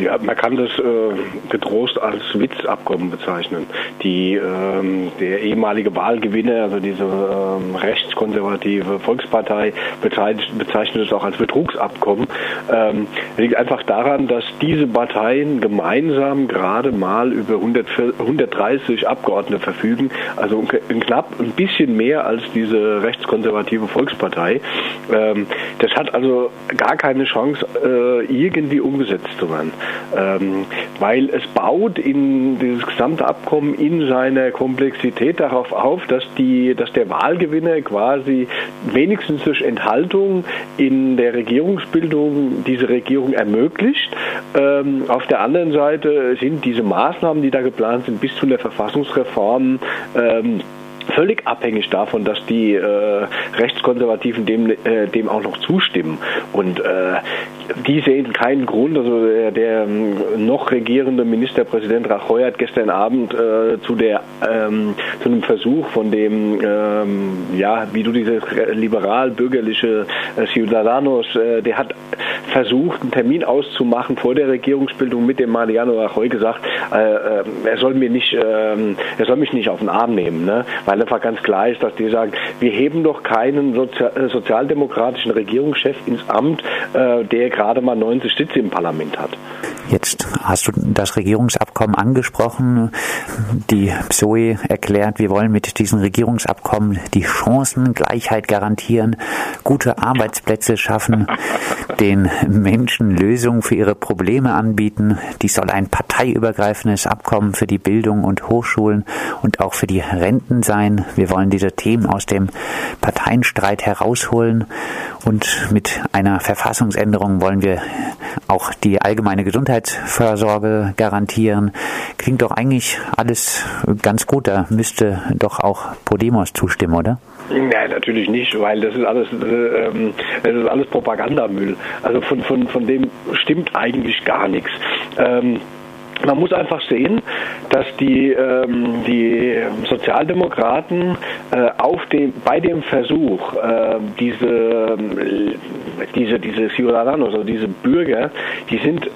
Ja, man kann das äh, getrost als Witzabkommen bezeichnen. Die, ähm, der ehemalige Wahlgewinner, also diese ähm, rechtskonservative Volkspartei, bezeichnet, bezeichnet es auch als Betrugsabkommen. Ähm, liegt einfach daran, dass diese Parteien gemeinsam gerade mal über 100, 130 Abgeordnete verfügen, also knapp ein bisschen mehr als diese rechtskonservative Volkspartei. Ähm, das hat also gar keine Chance, äh, irgendwie umgesetzt zu werden ähm, weil es baut in dieses gesamte Abkommen in seiner Komplexität darauf auf, dass die, dass der Wahlgewinner quasi wenigstens durch Enthaltung in der Regierungsbildung diese Regierung ermöglicht. Ähm, auf der anderen Seite sind diese Maßnahmen, die da geplant sind, bis zu einer Verfassungsreform ähm, völlig abhängig davon, dass die äh, Rechtskonservativen dem, äh, dem auch noch zustimmen. Und äh, die sehen keinen Grund, also der, der ähm, noch regierende Ministerpräsident Rajoy hat gestern Abend äh, zu der ähm, zu einem Versuch von dem ähm, ja wie du dieses liberal-bürgerliche äh, Ciudadanos, äh, der hat versucht einen Termin auszumachen vor der Regierungsbildung mit dem Mariano Rajoy gesagt, äh, äh, er soll mir nicht, äh, er soll mich nicht auf den Arm nehmen, ne? weil einfach ganz klar ist, dass die sagen, wir heben doch keinen Sozi äh, sozialdemokratischen Regierungschef ins Amt, äh, der gerade mal 90 Sitze im Parlament hat. Jetzt hast du das Regierungsabkommen angesprochen. Die PSOE erklärt, wir wollen mit diesem Regierungsabkommen die Chancengleichheit garantieren, gute Arbeitsplätze schaffen, den Menschen Lösungen für ihre Probleme anbieten. Dies soll ein parteiübergreifendes Abkommen für die Bildung und Hochschulen und auch für die Renten sein. Wir wollen diese Themen aus dem Parteienstreit herausholen und mit einer Verfassungsänderung wollen wir auch die allgemeine Gesundheitsvorsorge garantieren. Klingt doch eigentlich alles ganz gut. Da müsste doch auch Podemos zustimmen, oder? Nein, natürlich nicht, weil das ist alles, äh, ähm, das ist alles Propagandamüll. Also von, von, von dem stimmt eigentlich gar nichts. Ähm, man muss einfach sehen, dass die, ähm, die Sozialdemokraten äh, auf dem, bei dem Versuch, äh, diese, diese, diese Ciudadanos, also diese Bürger, die sind äh,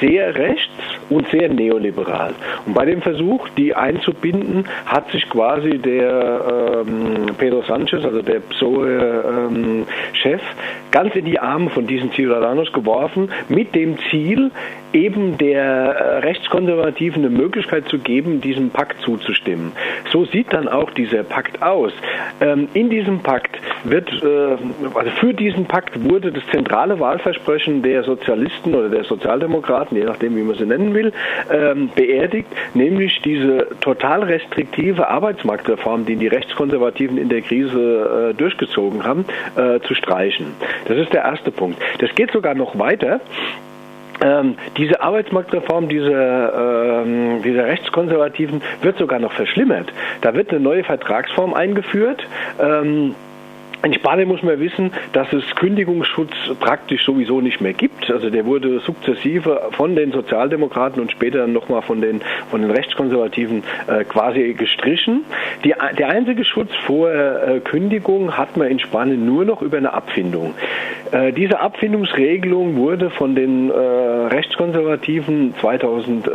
sehr rechts und sehr neoliberal. Und bei dem Versuch, die einzubinden, hat sich quasi der ähm, Pedro Sanchez, also der PSOE-Chef, ähm, ganz in die Arme von diesen Ciudadanos geworfen, mit dem Ziel, eben der äh, Rechtskonservativen eine Möglichkeit zu geben, diesem Pakt zuzustimmen. So sieht dann auch dieser Pakt aus. Ähm, in diesem Pakt wird, äh, also für diesen Pakt wurde das zentrale Wahlversprechen der Sozialisten oder der Sozialdemokraten, je nachdem, wie man sie nennen will, ähm, beerdigt, nämlich diese total restriktive Arbeitsmarktreform, die die Rechtskonservativen in der Krise äh, durchgezogen haben, zu streichen. Das ist der erste Punkt. Das geht sogar noch weiter. Ähm, diese Arbeitsmarktreform dieser, ähm, dieser Rechtskonservativen wird sogar noch verschlimmert. Da wird eine neue Vertragsform eingeführt. Ähm, in Spanien muss man wissen, dass es Kündigungsschutz praktisch sowieso nicht mehr gibt. Also der wurde sukzessive von den Sozialdemokraten und später dann nochmal von den, von den Rechtskonservativen äh, quasi gestrichen. Die, der einzige Schutz vor äh, Kündigung hat man in Spanien nur noch über eine Abfindung. Äh, diese Abfindungsregelung wurde von den äh, Rechtskonservativen 2000,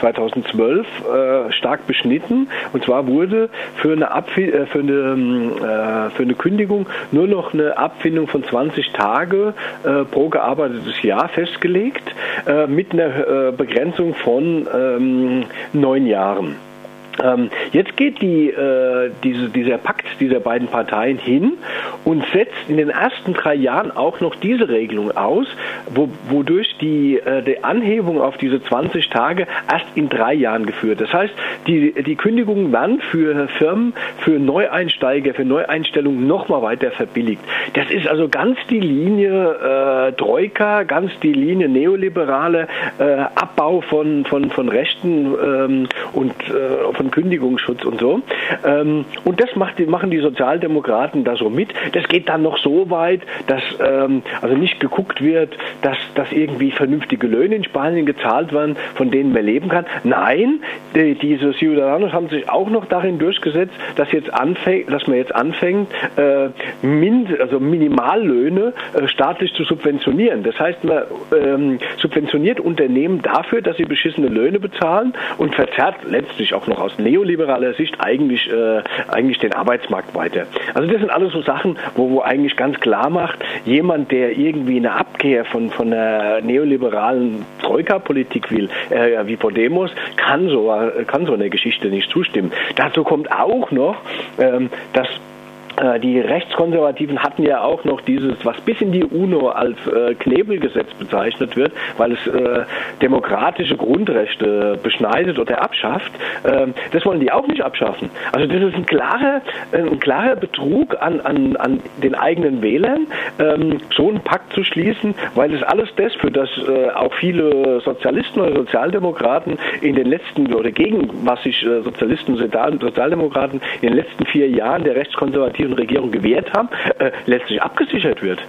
2012 ähm, äh, stark beschnitten. Und zwar wurde für eine, Abfi äh, für eine, ähm, für eine Kündigung nur noch eine Abfindung von 20 Tage äh, pro gearbeitetes Jahr festgelegt, äh, mit einer äh, Begrenzung von ähm, neun Jahren. Ähm, jetzt geht die, äh, diese, dieser Pakt dieser beiden Parteien hin und setzt in den ersten drei Jahren auch noch diese Regelung aus, wo, wodurch die, äh, die Anhebung auf diese 20 Tage erst in drei Jahren geführt. Das heißt, die, die Kündigungen werden für Firmen, für Neueinsteiger, für Neueinstellungen nochmal weiter verbilligt. Das ist also ganz die Linie äh, Troika, ganz die Linie neoliberale äh, Abbau von, von, von Rechten ähm, und äh, von Kündigungsschutz und so. Ähm, und das macht, machen die Sozialdemokraten da so mit. Das geht dann noch so weit, dass ähm, also nicht geguckt wird, dass, dass irgendwie vernünftige Löhne in Spanien gezahlt werden, von denen man leben kann. Nein, die, diese Ciudadanos haben sich auch noch darin durchgesetzt, dass, jetzt anfängt, dass man jetzt anfängt, äh, Mind, also Minimallöhne äh, staatlich zu subventionieren. Das heißt, man ähm, subventioniert Unternehmen dafür, dass sie beschissene Löhne bezahlen und verzerrt letztlich auch noch aus neoliberaler Sicht eigentlich, äh, eigentlich den Arbeitsmarkt weiter. Also das sind alles so Sachen, wo, wo eigentlich ganz klar macht, jemand, der irgendwie eine Abkehr von, von der neoliberalen Troika-Politik will, äh, wie Podemos, kann so, kann so eine Geschichte nicht zustimmen. Dazu kommt auch noch, ähm, dass äh, die Rechtskonservativen hatten ja auch noch dieses, was bis in die UNO als äh, Knebelgesetz bezeichnet wird, weil es äh, demokratische Grundrechte beschneidet oder abschafft. Ähm, das wollen die auch nicht abschaffen. Also das ist ein klarer, ein klarer Betrug an, an, an den eigenen Wählern, ähm, so einen Pakt zu schließen, weil es alles das, für das äh, auch viele Sozialisten oder Sozialdemokraten in den letzten, oder gegen was sich äh, Sozialisten und Sozialdemokraten in den letzten vier Jahren der rechtskonservativen konservativen Regierung gewährt haben, äh, letztlich abgesichert wird.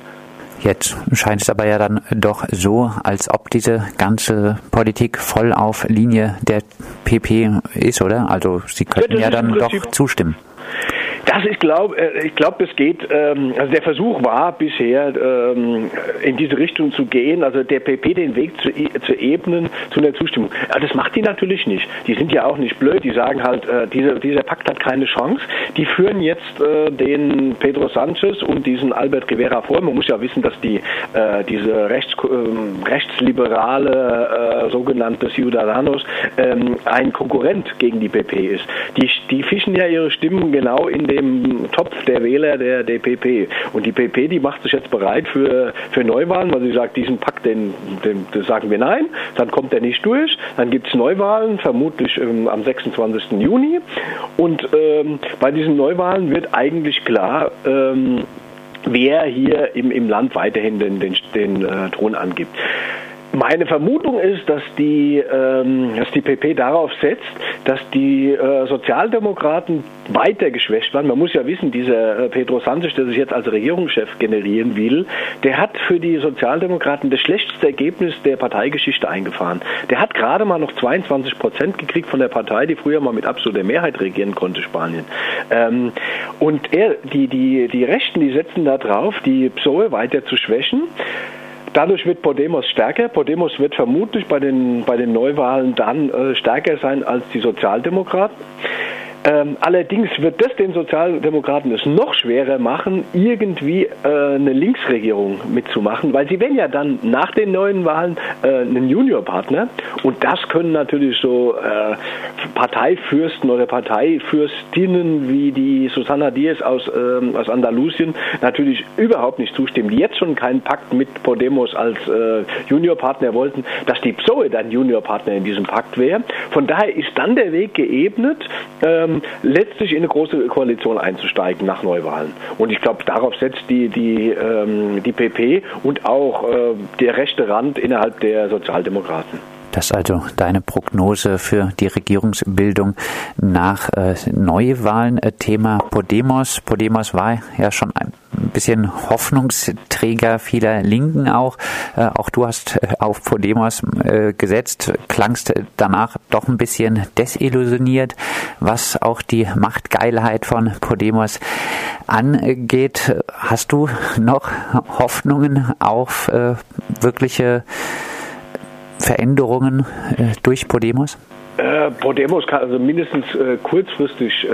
Jetzt scheint es aber ja dann doch so, als ob diese ganze Politik voll auf Linie der PP ist, oder? Also Sie könnten ja, ja dann doch zustimmen. Das, ich glaube, äh, ich glaube, es geht, ähm, also der Versuch war bisher, ähm, in diese Richtung zu gehen, also der PP den Weg zu, zu ebnen zu einer Zustimmung. Ja, das macht die natürlich nicht. Die sind ja auch nicht blöd, die sagen halt, äh, dieser, Pakt hat keine Chance. Die führen jetzt äh, den Pedro Sanchez und diesen Albert Rivera vor. Man muss ja wissen, dass die, diese rechts, ähm, rechtsliberale sogenannte Ciudadanos ein Konkurrent gegen die PP ist. Die, die fischen ja ihre Stimmen genau in dem Topf der Wähler der DPP. Und die PP, die macht sich jetzt bereit für, für Neuwahlen, weil sie sagt, diesen Pakt, den, den, den sagen wir nein, dann kommt er nicht durch. Dann gibt es Neuwahlen, vermutlich ähm, am 26. Juni. Und ähm, bei diesen Neuwahlen wird eigentlich klar, ähm, wer hier im, im Land weiterhin den, den, den äh, Thron angibt. Meine Vermutung ist, dass die, ähm, dass die PP darauf setzt, dass die äh, Sozialdemokraten weiter geschwächt werden. Man muss ja wissen, dieser äh, Pedro Sanchez, der sich jetzt als Regierungschef generieren will, der hat für die Sozialdemokraten das schlechteste Ergebnis der Parteigeschichte eingefahren. Der hat gerade mal noch 22 Prozent gekriegt von der Partei, die früher mal mit absoluter Mehrheit regieren konnte, Spanien. Ähm, und er, die, die, die Rechten, die setzen da drauf, die PSOE weiter zu schwächen. Dadurch wird Podemos stärker. Podemos wird vermutlich bei den, bei den Neuwahlen dann äh, stärker sein als die Sozialdemokraten. Ähm, allerdings wird das den Sozialdemokraten es noch schwerer machen, irgendwie äh, eine Linksregierung mitzumachen, weil sie werden ja dann nach den neuen Wahlen äh, einen Juniorpartner und das können natürlich so äh, Parteifürsten oder Parteifürstinnen wie die Susanna Diaz aus, ähm, aus Andalusien natürlich überhaupt nicht zustimmen, die jetzt schon keinen Pakt mit Podemos als äh, Juniorpartner wollten, dass die PSOE dann Juniorpartner in diesem Pakt wäre. Von daher ist dann der Weg geebnet, ähm, ähm, letztlich in eine große Koalition einzusteigen nach Neuwahlen. Und ich glaube, darauf setzt die, die, ähm, die PP und auch äh, der rechte Rand innerhalb der Sozialdemokraten. Das ist also deine Prognose für die Regierungsbildung nach äh, Neuwahlen. Äh, Thema Podemos. Podemos war ja schon ein bisschen Hoffnungsträger vieler Linken auch. Äh, auch du hast äh, auf Podemos äh, gesetzt, klangst danach doch ein bisschen desillusioniert, was auch die Machtgeilheit von Podemos angeht. Hast du noch Hoffnungen auf äh, wirkliche Veränderungen äh, durch Podemos? Äh, Podemos kann also mindestens äh, kurzfristig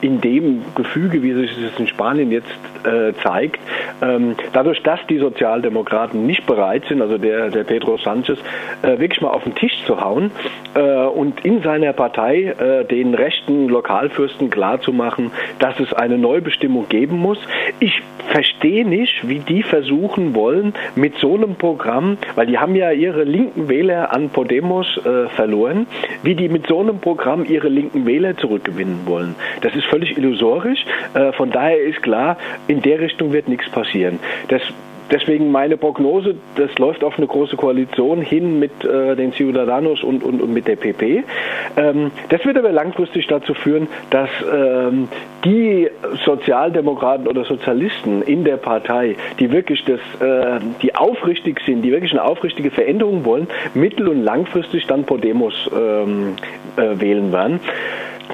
in dem Gefüge, wie sich das in Spanien jetzt äh, zeigt, ähm, dadurch, dass die Sozialdemokraten nicht bereit sind, also der, der Pedro Sanchez, äh, wirklich mal auf den Tisch zu hauen äh, und in seiner Partei äh, den rechten Lokalfürsten klarzumachen, dass es eine Neubestimmung geben muss. Ich verstehe nicht, wie die versuchen wollen, mit so einem Programm, weil die haben ja ihre linken Wähler an Podemos äh, verloren, wie die mit so einem Programm ihre linken Wähler zurückgewinnen wollen. Das ist völlig illusorisch. Äh, von daher ist klar, in der Richtung wird nichts passieren. Das deswegen meine Prognose, das läuft auf eine große Koalition hin mit äh, den Ciudadanos und, und, und mit der PP. Ähm, das wird aber langfristig dazu führen, dass ähm, die Sozialdemokraten oder Sozialisten in der Partei, die wirklich das, äh, die aufrichtig sind, die wirklich eine aufrichtige Veränderung wollen, mittel- und langfristig dann Podemos ähm, äh, wählen werden.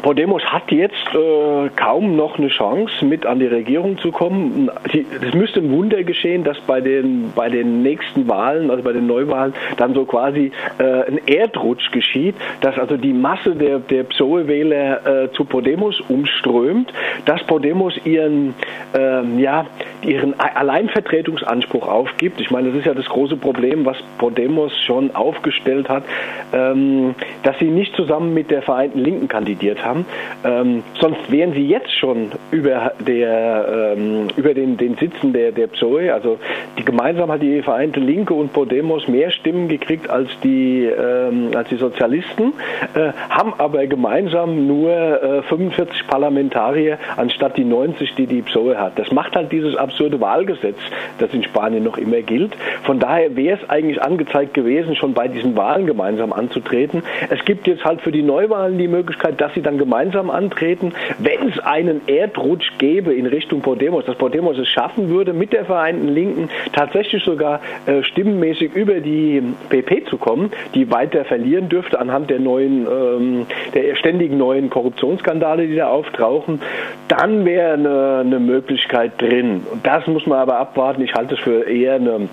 Podemos hat jetzt äh, kaum noch eine Chance, mit an die Regierung zu kommen. Es müsste ein Wunder geschehen, dass bei den, bei den nächsten Wahlen, also bei den Neuwahlen, dann so quasi äh, ein Erdrutsch geschieht, dass also die Masse der, der PSOE-Wähler äh, zu Podemos umströmt, dass Podemos ihren, ähm, ja, ihren Alleinvertretungsanspruch aufgibt. Ich meine, das ist ja das große Problem, was Podemos schon aufgestellt hat, ähm, dass sie nicht zusammen mit der Vereinten Linken kandidiert haben. Ähm, sonst wären sie jetzt schon über, der, ähm, über den, den Sitzen der, der PSOE, also die gemeinsam hat die Vereinte Linke und Podemos mehr Stimmen gekriegt als die, ähm, als die Sozialisten, äh, haben aber gemeinsam nur äh, 45 Parlamentarier anstatt die 90, die die PSOE hat. Das macht halt dieses absurde Wahlgesetz, das in Spanien noch immer gilt. Von daher wäre es eigentlich angezeigt gewesen, schon bei diesen Wahlen gemeinsam anzutreten. Es gibt jetzt halt für die Neuwahlen die Möglichkeit, dass sie dann gemeinsam antreten. Wenn es einen Erdrutsch gäbe in Richtung Podemos, dass Podemos es schaffen würde, mit der Vereinten Linken tatsächlich sogar äh, stimmenmäßig über die PP zu kommen, die weiter verlieren dürfte anhand der neuen, ähm, der ständigen neuen Korruptionsskandale, die da auftauchen, dann wäre eine, eine Möglichkeit drin. Und das muss man aber abwarten. Ich halte es für eher eine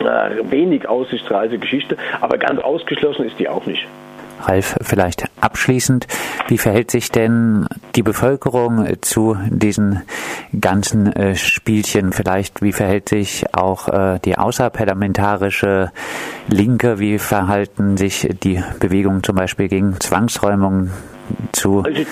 äh, wenig aussichtsreiche Geschichte, aber ganz ausgeschlossen ist die auch nicht. Ralf, vielleicht abschließend, wie verhält sich denn die Bevölkerung zu diesen ganzen äh, Spielchen? Vielleicht, wie verhält sich auch äh, die außerparlamentarische Linke? Wie verhalten sich die Bewegungen zum Beispiel gegen Zwangsräumungen zu also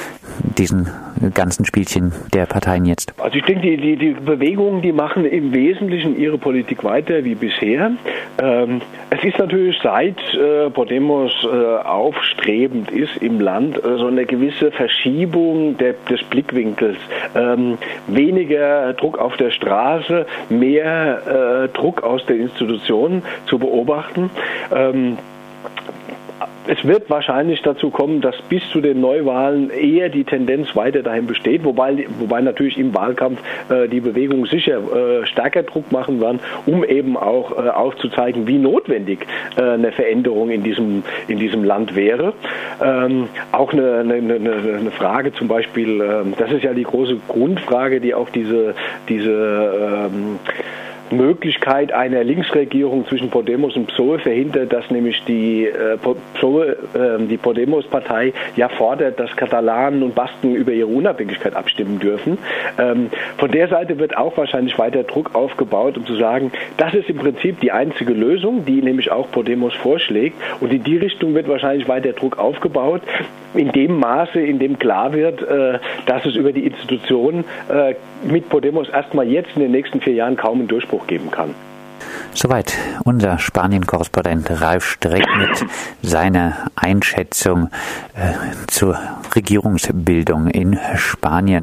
diesen ganzen Spielchen der Parteien jetzt? Also ich denke, die, die, die Bewegungen, die machen im Wesentlichen ihre Politik weiter wie bisher. Ähm, es ist natürlich seit äh, Podemos äh, aufstrebend ist im Land äh, so eine gewisse Verschiebung der, des Blickwinkels. Ähm, weniger Druck auf der Straße, mehr äh, Druck aus den Institutionen zu beobachten. Ähm, es wird wahrscheinlich dazu kommen, dass bis zu den Neuwahlen eher die Tendenz weiter dahin besteht, wobei, wobei natürlich im Wahlkampf äh, die Bewegung sicher äh, stärker Druck machen werden, um eben auch äh, aufzuzeigen, wie notwendig äh, eine Veränderung in diesem, in diesem Land wäre. Ähm, auch eine, eine, eine, Frage zum Beispiel, ähm, das ist ja die große Grundfrage, die auch diese, diese ähm, Möglichkeit einer Linksregierung zwischen Podemos und PSOE verhindert, dass nämlich die äh, PSOE, äh, die Podemos-Partei ja fordert, dass Katalanen und Basken über ihre Unabhängigkeit abstimmen dürfen. Ähm, von der Seite wird auch wahrscheinlich weiter Druck aufgebaut, um zu sagen, das ist im Prinzip die einzige Lösung, die nämlich auch Podemos vorschlägt. Und in die Richtung wird wahrscheinlich weiter Druck aufgebaut, in dem Maße, in dem klar wird, äh, dass es über die Institutionen äh, mit Podemos erstmal jetzt in den nächsten vier Jahren kaum einen Durchbruch geben kann. Soweit unser Spanien-Korrespondent Ralf Streck mit seiner Einschätzung äh, zur Regierungsbildung in Spanien.